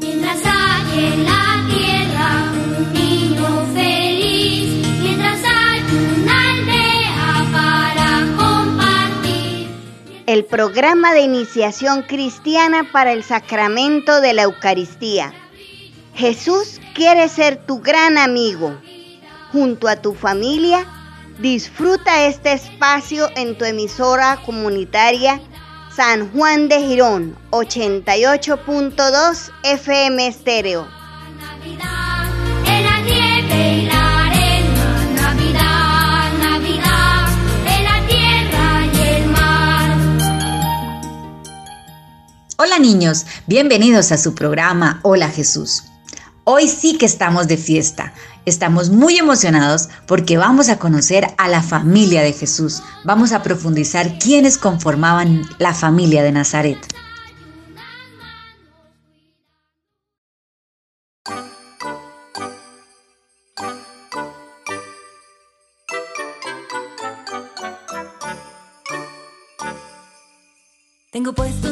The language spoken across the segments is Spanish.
Mientras hay en la tierra un niño feliz, mientras hay una aldea para compartir. El programa de iniciación cristiana para el sacramento de la Eucaristía. Jesús quiere ser tu gran amigo. Junto a tu familia, disfruta este espacio en tu emisora comunitaria San Juan de Girón, 88.2 FM estéreo. Hola niños, bienvenidos a su programa Hola Jesús. Hoy sí que estamos de fiesta, Estamos muy emocionados porque vamos a conocer a la familia de Jesús. Vamos a profundizar quiénes conformaban la familia de Nazaret. Tengo puesto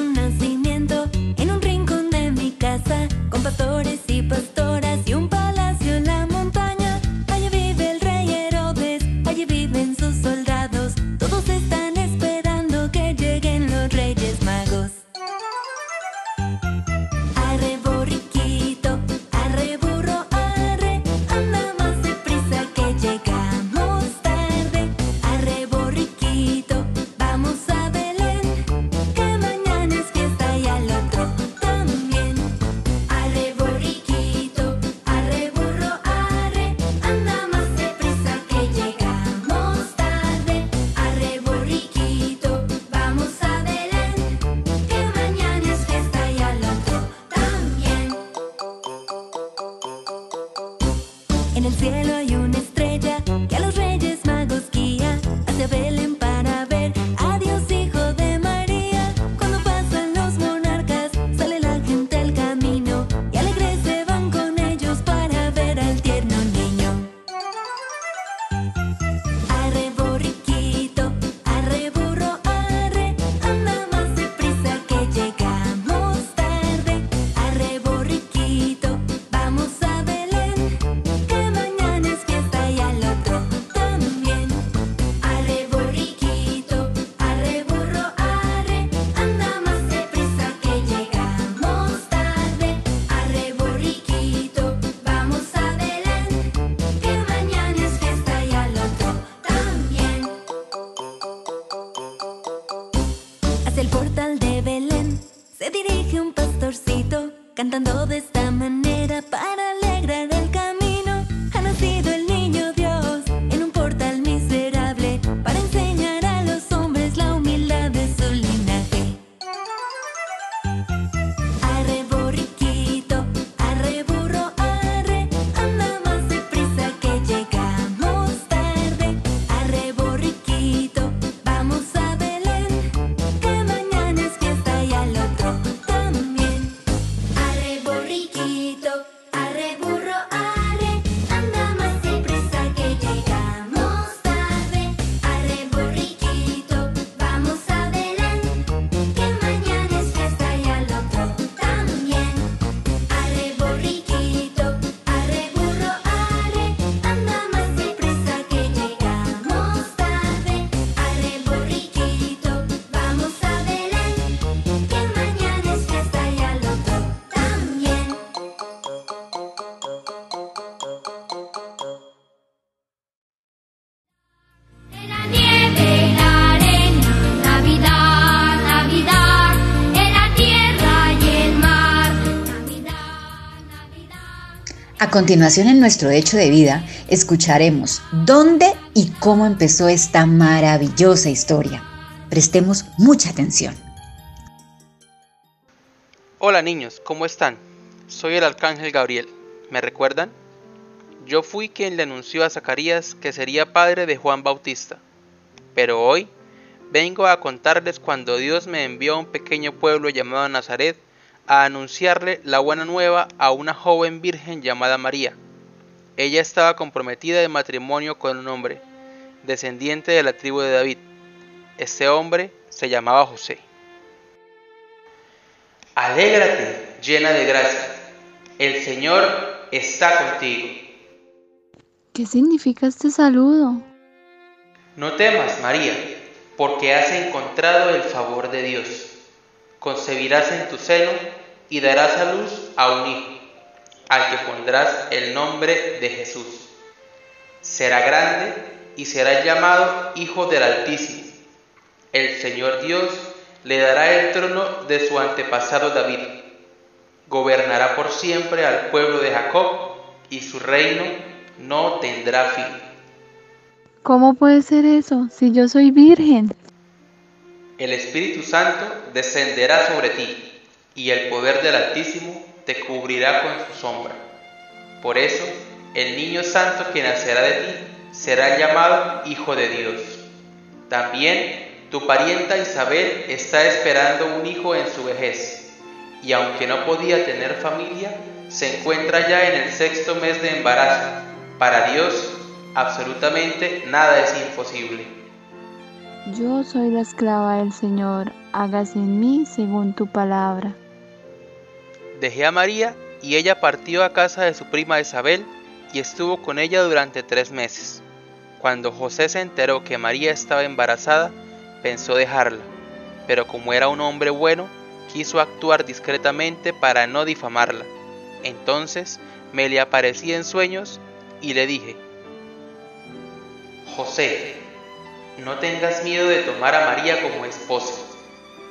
A continuación, en nuestro hecho de vida, escucharemos dónde y cómo empezó esta maravillosa historia. Prestemos mucha atención. Hola niños, ¿cómo están? Soy el arcángel Gabriel. ¿Me recuerdan? Yo fui quien le anunció a Zacarías que sería padre de Juan Bautista. Pero hoy vengo a contarles cuando Dios me envió a un pequeño pueblo llamado Nazaret a anunciarle la buena nueva a una joven virgen llamada María. Ella estaba comprometida de matrimonio con un hombre, descendiente de la tribu de David. Este hombre se llamaba José. Alégrate, llena de gracia. El Señor está contigo. ¿Qué significa este saludo? No temas, María, porque has encontrado el favor de Dios. Concebirás en tu seno y darás a luz a un hijo, al que pondrás el nombre de Jesús. Será grande y será llamado Hijo del Altísimo. El Señor Dios le dará el trono de su antepasado David. Gobernará por siempre al pueblo de Jacob y su reino no tendrá fin. ¿Cómo puede ser eso si yo soy virgen? El Espíritu Santo descenderá sobre ti y el poder del Altísimo te cubrirá con su sombra. Por eso, el niño santo que nacerá de ti será llamado Hijo de Dios. También tu parienta Isabel está esperando un hijo en su vejez, y aunque no podía tener familia, se encuentra ya en el sexto mes de embarazo. Para Dios, absolutamente nada es imposible. Yo soy la esclava del Señor, hágase en mí según tu palabra. Dejé a María y ella partió a casa de su prima Isabel y estuvo con ella durante tres meses. Cuando José se enteró que María estaba embarazada, pensó dejarla, pero como era un hombre bueno, quiso actuar discretamente para no difamarla. Entonces me le aparecí en sueños y le dije, José, no tengas miedo de tomar a María como esposa,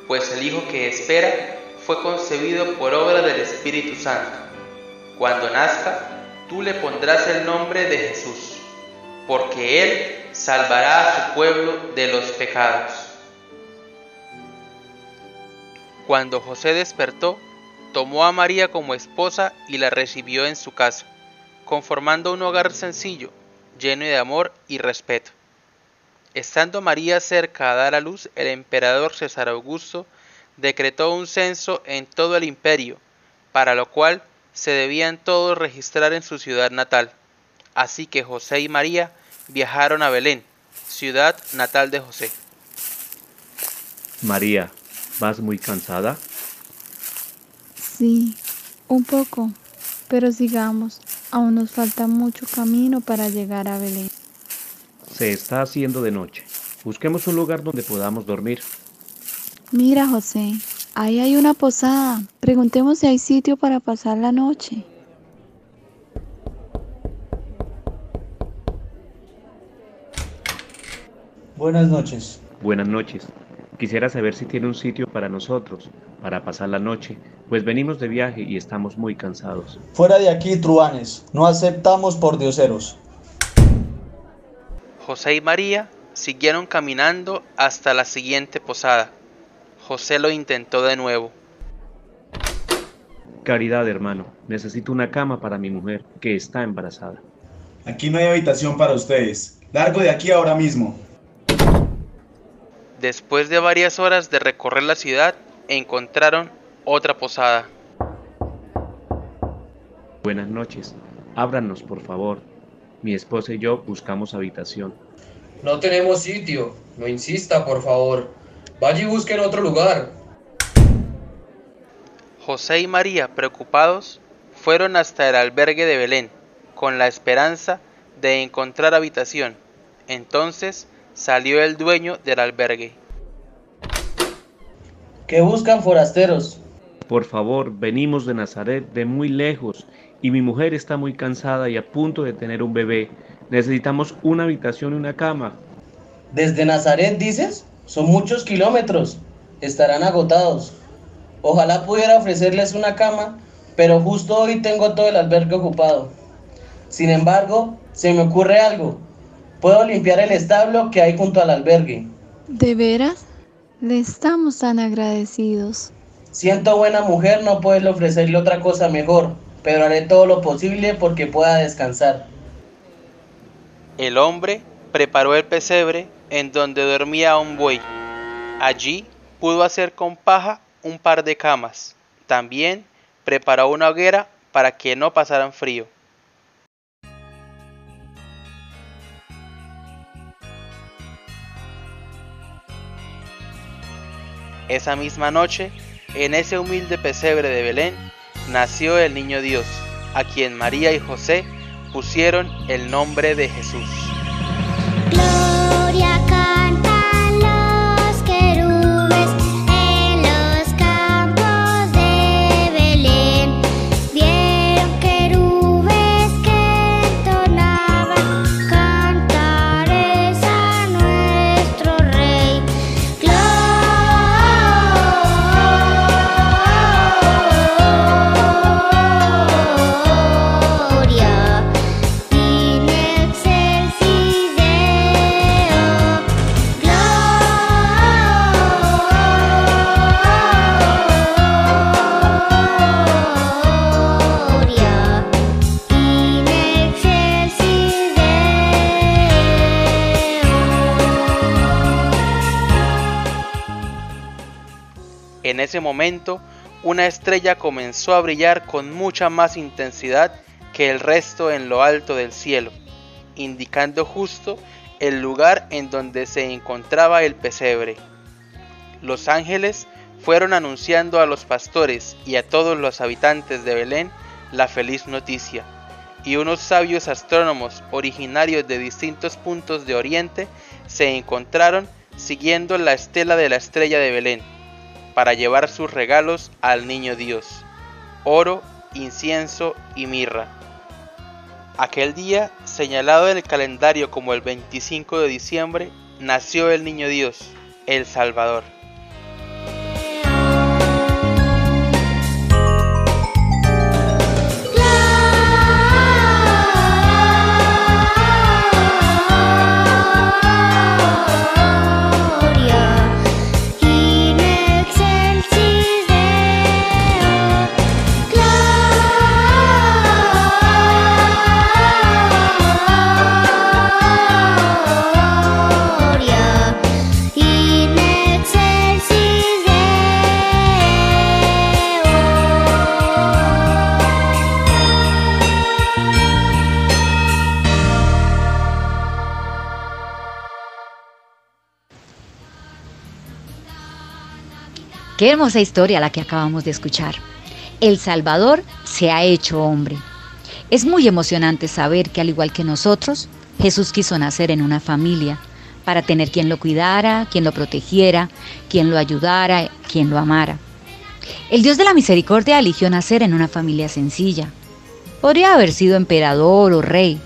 pues el hijo que espera fue concebido por obra del Espíritu Santo. Cuando nazca, tú le pondrás el nombre de Jesús, porque él salvará a su pueblo de los pecados. Cuando José despertó, tomó a María como esposa y la recibió en su casa, conformando un hogar sencillo, lleno de amor y respeto. Estando María cerca a dar a luz, el emperador César Augusto decretó un censo en todo el imperio, para lo cual se debían todos registrar en su ciudad natal. Así que José y María viajaron a Belén, ciudad natal de José. María, ¿vas muy cansada? Sí, un poco, pero sigamos, aún nos falta mucho camino para llegar a Belén. Se está haciendo de noche. Busquemos un lugar donde podamos dormir. Mira, José, ahí hay una posada. Preguntemos si hay sitio para pasar la noche. Buenas noches. Buenas noches. Quisiera saber si tiene un sitio para nosotros, para pasar la noche, pues venimos de viaje y estamos muy cansados. Fuera de aquí, truanes. No aceptamos por dioseros. José y María siguieron caminando hasta la siguiente posada. José lo intentó de nuevo. Caridad, hermano, necesito una cama para mi mujer, que está embarazada. Aquí no hay habitación para ustedes. Largo de aquí ahora mismo. Después de varias horas de recorrer la ciudad, encontraron otra posada. Buenas noches. Ábranos, por favor. Mi esposa y yo buscamos habitación. No tenemos sitio. No insista, por favor. Vaya y busque en otro lugar. José y María, preocupados, fueron hasta el albergue de Belén, con la esperanza de encontrar habitación. Entonces salió el dueño del albergue. ¿Qué buscan forasteros? Por favor, venimos de Nazaret, de muy lejos, y mi mujer está muy cansada y a punto de tener un bebé. Necesitamos una habitación y una cama. ¿Desde Nazaret dices? Son muchos kilómetros. Estarán agotados. Ojalá pudiera ofrecerles una cama, pero justo hoy tengo todo el albergue ocupado. Sin embargo, se me ocurre algo. Puedo limpiar el establo que hay junto al albergue. ¿De veras? Le estamos tan agradecidos. Siento buena mujer no poderle ofrecerle otra cosa mejor, pero haré todo lo posible porque pueda descansar. El hombre preparó el pesebre en donde dormía un buey. Allí pudo hacer con paja un par de camas. También preparó una hoguera para que no pasaran frío. Esa misma noche, en ese humilde pesebre de Belén, nació el niño Dios, a quien María y José pusieron el nombre de Jesús. Ese momento, una estrella comenzó a brillar con mucha más intensidad que el resto en lo alto del cielo, indicando justo el lugar en donde se encontraba el pesebre. Los ángeles fueron anunciando a los pastores y a todos los habitantes de Belén la feliz noticia, y unos sabios astrónomos originarios de distintos puntos de Oriente se encontraron siguiendo la estela de la estrella de Belén para llevar sus regalos al niño Dios, oro, incienso y mirra. Aquel día, señalado en el calendario como el 25 de diciembre, nació el niño Dios, el Salvador. Hermosa historia la que acabamos de escuchar. El Salvador se ha hecho hombre. Es muy emocionante saber que al igual que nosotros, Jesús quiso nacer en una familia para tener quien lo cuidara, quien lo protegiera, quien lo ayudara, quien lo amara. El Dios de la misericordia eligió nacer en una familia sencilla. Podría haber sido emperador o rey,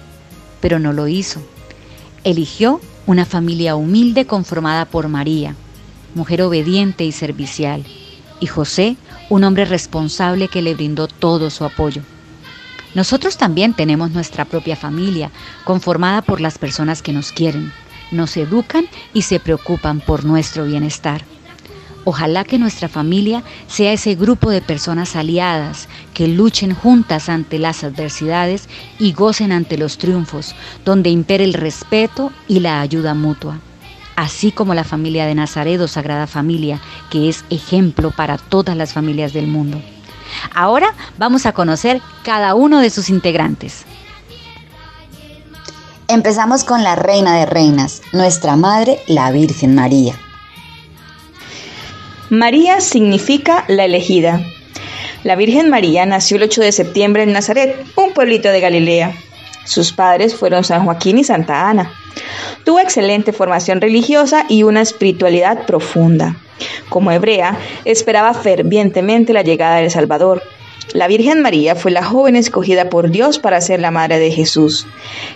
pero no lo hizo. Eligió una familia humilde conformada por María, mujer obediente y servicial, y José, un hombre responsable que le brindó todo su apoyo. Nosotros también tenemos nuestra propia familia, conformada por las personas que nos quieren, nos educan y se preocupan por nuestro bienestar. Ojalá que nuestra familia sea ese grupo de personas aliadas que luchen juntas ante las adversidades y gocen ante los triunfos, donde impere el respeto y la ayuda mutua así como la familia de Nazaret o Sagrada Familia, que es ejemplo para todas las familias del mundo. Ahora vamos a conocer cada uno de sus integrantes. Empezamos con la Reina de Reinas, nuestra Madre, la Virgen María. María significa la elegida. La Virgen María nació el 8 de septiembre en Nazaret, un pueblito de Galilea. Sus padres fueron San Joaquín y Santa Ana. Tuvo excelente formación religiosa y una espiritualidad profunda. Como hebrea, esperaba fervientemente la llegada del Salvador. La Virgen María fue la joven escogida por Dios para ser la madre de Jesús.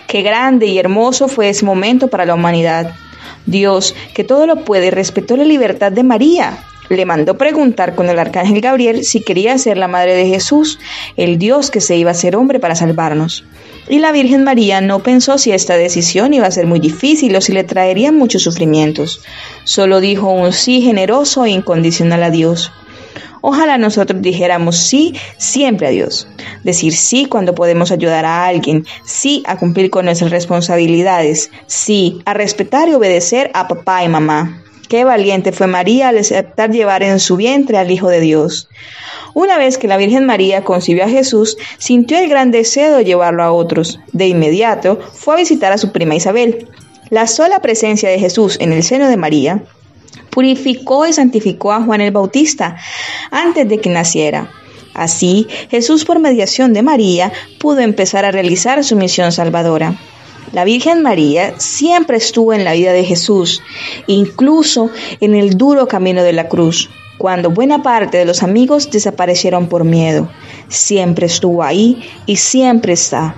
Qué grande y hermoso fue ese momento para la humanidad. Dios, que todo lo puede, respetó la libertad de María. Le mandó preguntar con el arcángel Gabriel si quería ser la madre de Jesús, el Dios que se iba a ser hombre para salvarnos. Y la Virgen María no pensó si esta decisión iba a ser muy difícil o si le traería muchos sufrimientos. Solo dijo un sí generoso e incondicional a Dios. Ojalá nosotros dijéramos sí siempre a Dios. Decir sí cuando podemos ayudar a alguien, sí a cumplir con nuestras responsabilidades, sí a respetar y obedecer a papá y mamá. Qué valiente fue María al aceptar llevar en su vientre al Hijo de Dios. Una vez que la Virgen María concibió a Jesús, sintió el gran deseo de llevarlo a otros. De inmediato fue a visitar a su prima Isabel. La sola presencia de Jesús en el seno de María purificó y santificó a Juan el Bautista antes de que naciera. Así, Jesús por mediación de María pudo empezar a realizar su misión salvadora. La Virgen María siempre estuvo en la vida de Jesús, incluso en el duro camino de la cruz, cuando buena parte de los amigos desaparecieron por miedo. Siempre estuvo ahí y siempre está.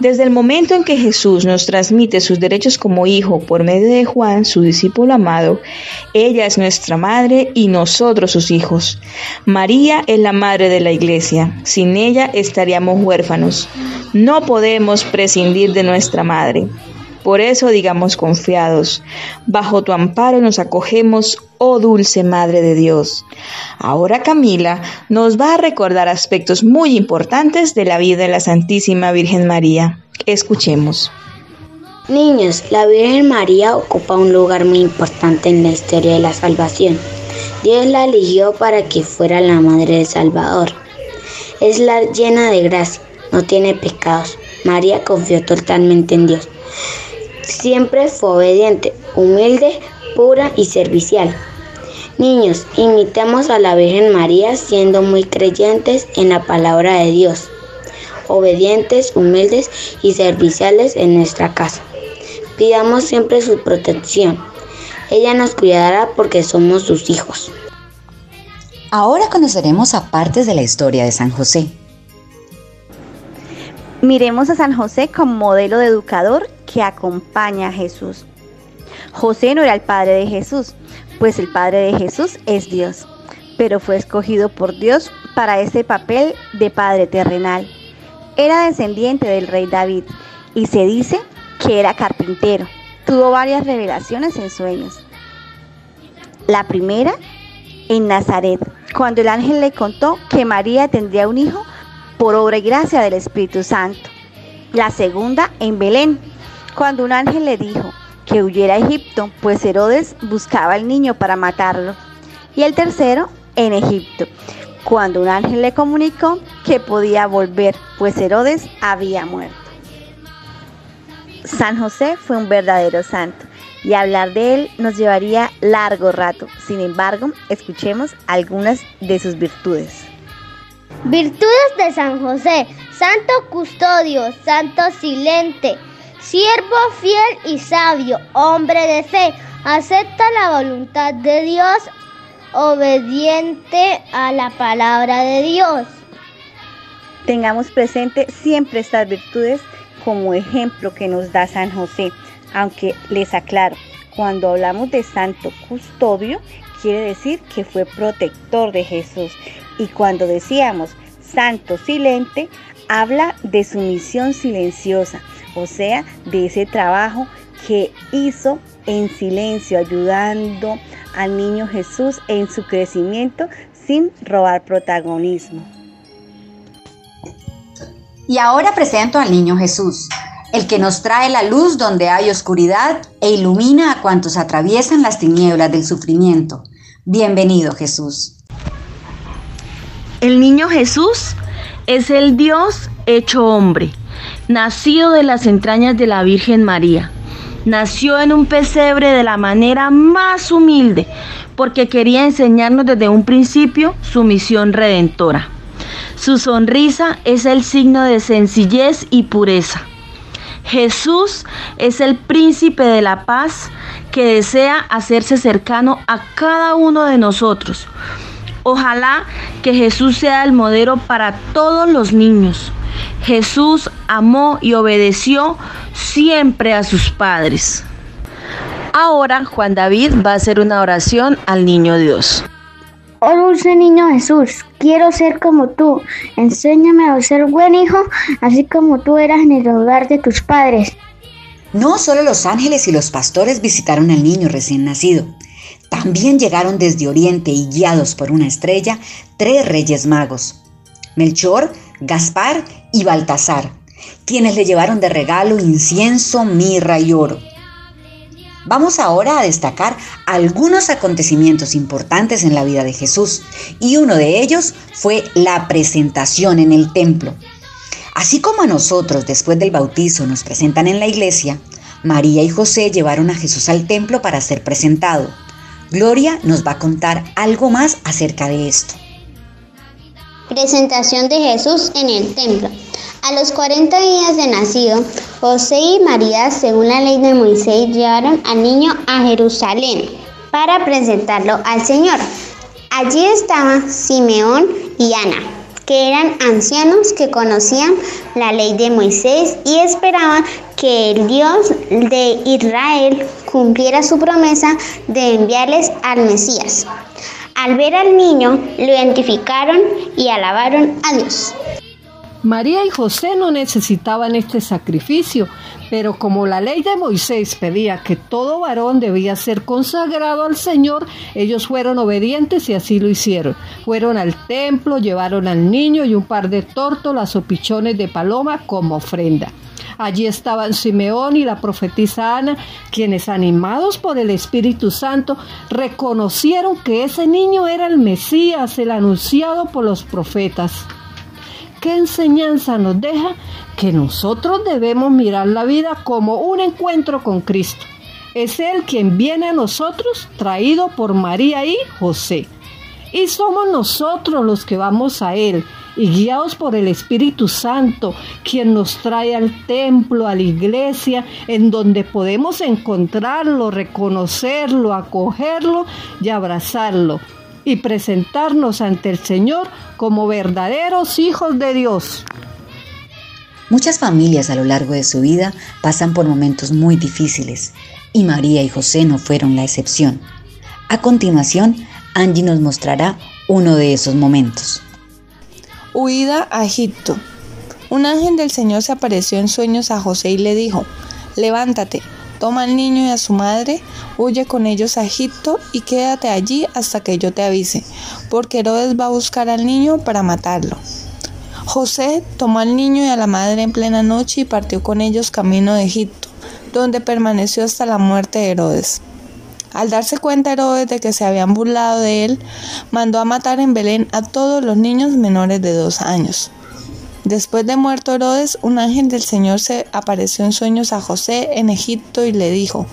Desde el momento en que Jesús nos transmite sus derechos como hijo por medio de Juan, su discípulo amado, ella es nuestra madre y nosotros sus hijos. María es la madre de la iglesia. Sin ella estaríamos huérfanos. No podemos prescindir de nuestra madre. Por eso digamos confiados, bajo tu amparo nos acogemos, oh dulce Madre de Dios. Ahora Camila nos va a recordar aspectos muy importantes de la vida de la Santísima Virgen María. Escuchemos. Niños, la Virgen María ocupa un lugar muy importante en la historia de la salvación. Dios la eligió para que fuera la Madre del Salvador. Es la llena de gracia, no tiene pecados. María confió totalmente en Dios. Siempre fue obediente, humilde, pura y servicial. Niños, imitemos a la Virgen María siendo muy creyentes en la palabra de Dios, obedientes, humildes y serviciales en nuestra casa. Pidamos siempre su protección. Ella nos cuidará porque somos sus hijos. Ahora conoceremos a partes de la historia de San José. Miremos a San José como modelo de educador que acompaña a Jesús. José no era el padre de Jesús, pues el padre de Jesús es Dios, pero fue escogido por Dios para ese papel de padre terrenal. Era descendiente del rey David y se dice que era carpintero. Tuvo varias revelaciones en sueños. La primera en Nazaret, cuando el ángel le contó que María tendría un hijo por obra y gracia del Espíritu Santo. La segunda en Belén, cuando un ángel le dijo que huyera a Egipto, pues Herodes buscaba al niño para matarlo. Y el tercero en Egipto, cuando un ángel le comunicó que podía volver, pues Herodes había muerto. San José fue un verdadero santo y hablar de él nos llevaría largo rato. Sin embargo, escuchemos algunas de sus virtudes. Virtudes de San José, santo custodio, santo silente, siervo fiel y sabio, hombre de fe, acepta la voluntad de Dios, obediente a la palabra de Dios. Tengamos presente siempre estas virtudes como ejemplo que nos da San José, aunque les aclaro, cuando hablamos de santo custodio, quiere decir que fue protector de Jesús. Y cuando decíamos santo silente, habla de su misión silenciosa, o sea, de ese trabajo que hizo en silencio, ayudando al niño Jesús en su crecimiento sin robar protagonismo. Y ahora presento al niño Jesús, el que nos trae la luz donde hay oscuridad e ilumina a cuantos atraviesan las tinieblas del sufrimiento. Bienvenido Jesús. El niño Jesús es el Dios hecho hombre, nacido de las entrañas de la Virgen María. Nació en un pesebre de la manera más humilde, porque quería enseñarnos desde un principio su misión redentora. Su sonrisa es el signo de sencillez y pureza. Jesús es el príncipe de la paz que desea hacerse cercano a cada uno de nosotros. Ojalá que Jesús sea el modelo para todos los niños. Jesús amó y obedeció siempre a sus padres. Ahora Juan David va a hacer una oración al niño Dios. Oh dulce niño Jesús, quiero ser como tú. Enséñame a ser buen hijo, así como tú eras en el hogar de tus padres. No solo los ángeles y los pastores visitaron al niño recién nacido. También llegaron desde Oriente y guiados por una estrella tres reyes magos, Melchor, Gaspar y Baltasar, quienes le llevaron de regalo incienso, mirra y oro. Vamos ahora a destacar algunos acontecimientos importantes en la vida de Jesús y uno de ellos fue la presentación en el templo. Así como a nosotros después del bautizo nos presentan en la iglesia, María y José llevaron a Jesús al templo para ser presentado. Gloria nos va a contar algo más acerca de esto. Presentación de Jesús en el templo. A los 40 días de nacido, José y María, según la ley de Moisés, llevaron al niño a Jerusalén para presentarlo al Señor. Allí estaban Simeón y Ana, que eran ancianos que conocían la ley de Moisés y esperaban que el Dios de Israel cumpliera su promesa de enviarles al Mesías. Al ver al niño, lo identificaron y alabaron a Dios. María y José no necesitaban este sacrificio, pero como la ley de Moisés pedía que todo varón debía ser consagrado al Señor, ellos fueron obedientes y así lo hicieron. Fueron al templo, llevaron al niño y un par de tórtolas o pichones de paloma como ofrenda. Allí estaban Simeón y la profetisa Ana, quienes animados por el Espíritu Santo reconocieron que ese niño era el Mesías, el anunciado por los profetas. ¿Qué enseñanza nos deja? Que nosotros debemos mirar la vida como un encuentro con Cristo. Es Él quien viene a nosotros, traído por María y José. Y somos nosotros los que vamos a Él y guiados por el Espíritu Santo, quien nos trae al templo, a la iglesia, en donde podemos encontrarlo, reconocerlo, acogerlo y abrazarlo y presentarnos ante el Señor como verdaderos hijos de Dios. Muchas familias a lo largo de su vida pasan por momentos muy difíciles y María y José no fueron la excepción. A continuación, Angie nos mostrará uno de esos momentos. Huida a Egipto. Un ángel del Señor se apareció en sueños a José y le dijo, levántate, toma al niño y a su madre, huye con ellos a Egipto y quédate allí hasta que yo te avise, porque Herodes va a buscar al niño para matarlo. José tomó al niño y a la madre en plena noche y partió con ellos camino de Egipto, donde permaneció hasta la muerte de Herodes. Al darse cuenta Herodes de que se habían burlado de él, mandó a matar en Belén a todos los niños menores de dos años. Después de muerto Herodes, un ángel del Señor se apareció en sueños a José en Egipto y le dijo,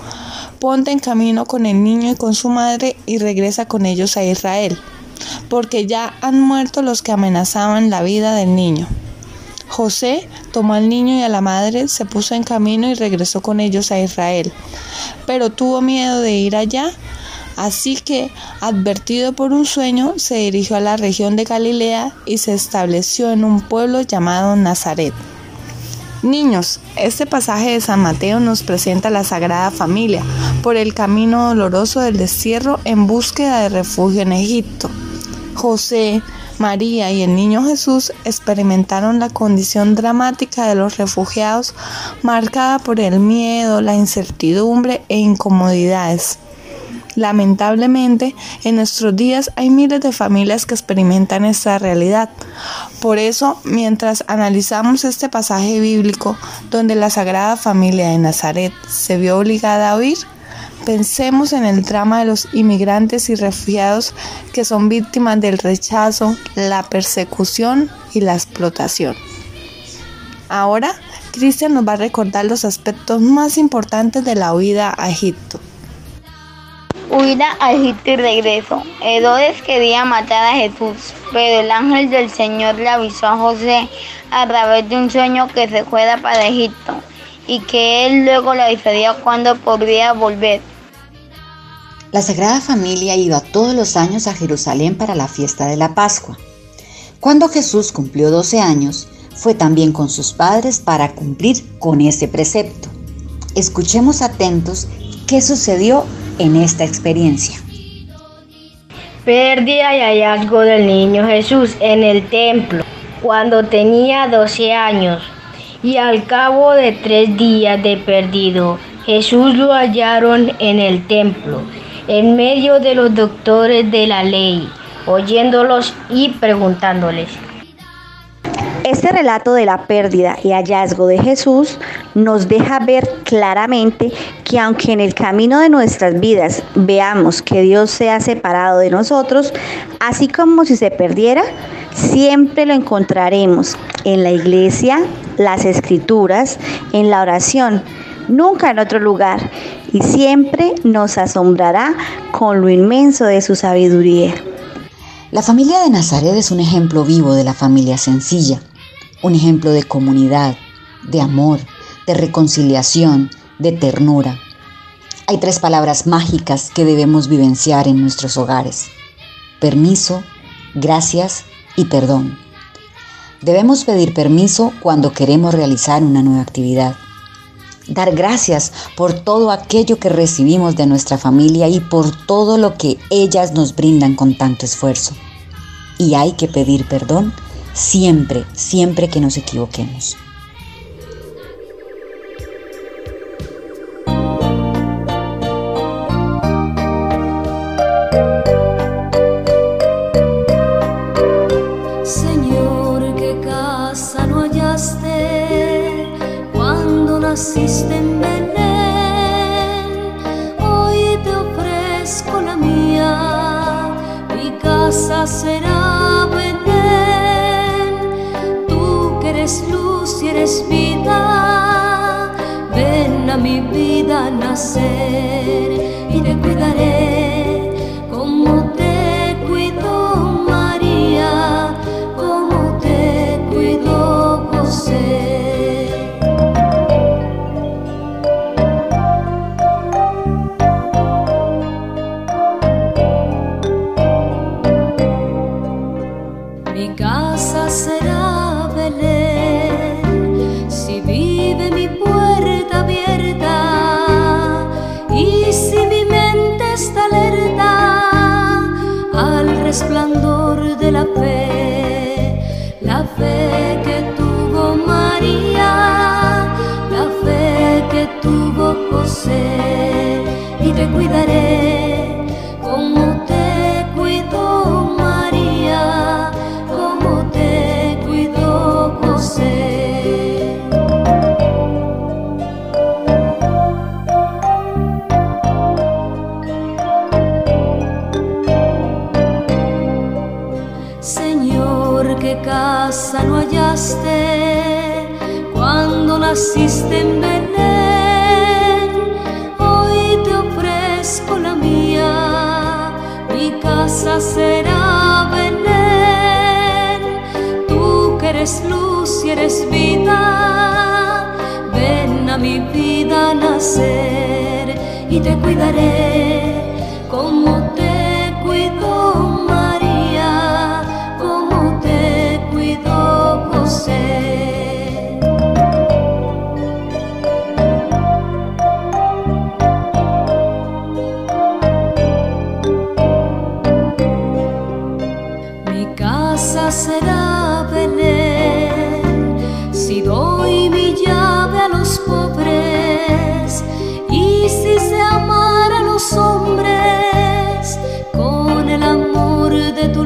ponte en camino con el niño y con su madre y regresa con ellos a Israel, porque ya han muerto los que amenazaban la vida del niño. José tomó al niño y a la madre, se puso en camino y regresó con ellos a Israel, pero tuvo miedo de ir allá, así que, advertido por un sueño, se dirigió a la región de Galilea y se estableció en un pueblo llamado Nazaret. Niños, este pasaje de San Mateo nos presenta la Sagrada Familia por el camino doloroso del destierro en búsqueda de refugio en Egipto. José, María y el niño Jesús experimentaron la condición dramática de los refugiados marcada por el miedo, la incertidumbre e incomodidades. Lamentablemente, en nuestros días hay miles de familias que experimentan esta realidad. Por eso, mientras analizamos este pasaje bíblico donde la Sagrada Familia de Nazaret se vio obligada a huir, pensemos en el drama de los inmigrantes y refugiados que son víctimas del rechazo, la persecución y la explotación. Ahora, Cristian nos va a recordar los aspectos más importantes de la huida a Egipto. Huida a Egipto y regreso. Herodes quería matar a Jesús, pero el ángel del Señor le avisó a José a través de un sueño que se fuera para Egipto y que él luego le avisaría cuándo podría volver. La Sagrada Familia iba todos los años a Jerusalén para la fiesta de la Pascua. Cuando Jesús cumplió 12 años, fue también con sus padres para cumplir con ese precepto. Escuchemos atentos qué sucedió en esta experiencia. Pérdida y hallazgo del niño Jesús en el templo cuando tenía 12 años y al cabo de tres días de perdido, Jesús lo hallaron en el templo en medio de los doctores de la ley, oyéndolos y preguntándoles. Este relato de la pérdida y hallazgo de Jesús nos deja ver claramente que aunque en el camino de nuestras vidas veamos que Dios se ha separado de nosotros, así como si se perdiera, siempre lo encontraremos en la iglesia, las escrituras, en la oración, nunca en otro lugar, y siempre nos asombrará con lo inmenso de su sabiduría. La familia de Nazaret es un ejemplo vivo de la familia sencilla, un ejemplo de comunidad, de amor, de reconciliación, de ternura. Hay tres palabras mágicas que debemos vivenciar en nuestros hogares. Permiso, gracias y perdón. Debemos pedir permiso cuando queremos realizar una nueva actividad. Dar gracias por todo aquello que recibimos de nuestra familia y por todo lo que ellas nos brindan con tanto esfuerzo. Y hay que pedir perdón siempre, siempre que nos equivoquemos. Mi casa será Belén, si vive mi puerta abierta y si mi mente está alerta al resplandor de la fe, la fe que tuvo María, la fe que tuvo José, y te cuidaré naciste en Belén. Hoy te ofrezco la mía, mi casa será Belén. Tú que eres luz y eres vida, ven a mi vida nacer y te cuidaré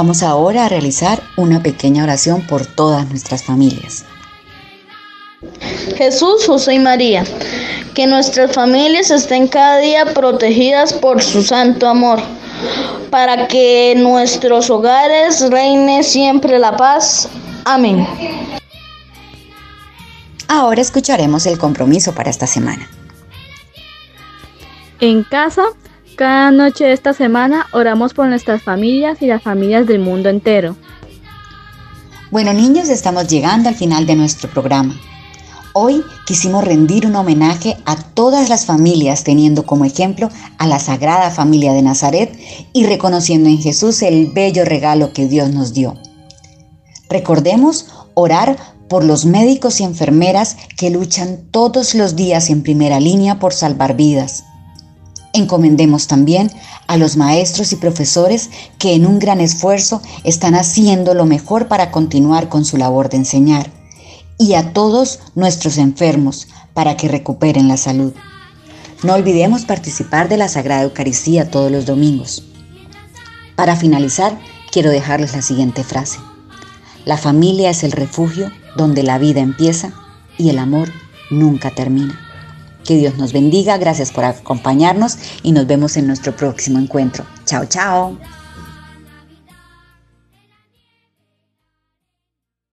Vamos ahora a realizar una pequeña oración por todas nuestras familias. Jesús, José y María, que nuestras familias estén cada día protegidas por su santo amor, para que en nuestros hogares reine siempre la paz. Amén. Ahora escucharemos el compromiso para esta semana. En casa, cada noche de esta semana oramos por nuestras familias y las familias del mundo entero. Bueno niños, estamos llegando al final de nuestro programa. Hoy quisimos rendir un homenaje a todas las familias teniendo como ejemplo a la Sagrada Familia de Nazaret y reconociendo en Jesús el bello regalo que Dios nos dio. Recordemos orar por los médicos y enfermeras que luchan todos los días en primera línea por salvar vidas. Encomendemos también a los maestros y profesores que en un gran esfuerzo están haciendo lo mejor para continuar con su labor de enseñar y a todos nuestros enfermos para que recuperen la salud. No olvidemos participar de la Sagrada Eucaristía todos los domingos. Para finalizar, quiero dejarles la siguiente frase. La familia es el refugio donde la vida empieza y el amor nunca termina. Que Dios nos bendiga, gracias por acompañarnos y nos vemos en nuestro próximo encuentro. Chao, chao.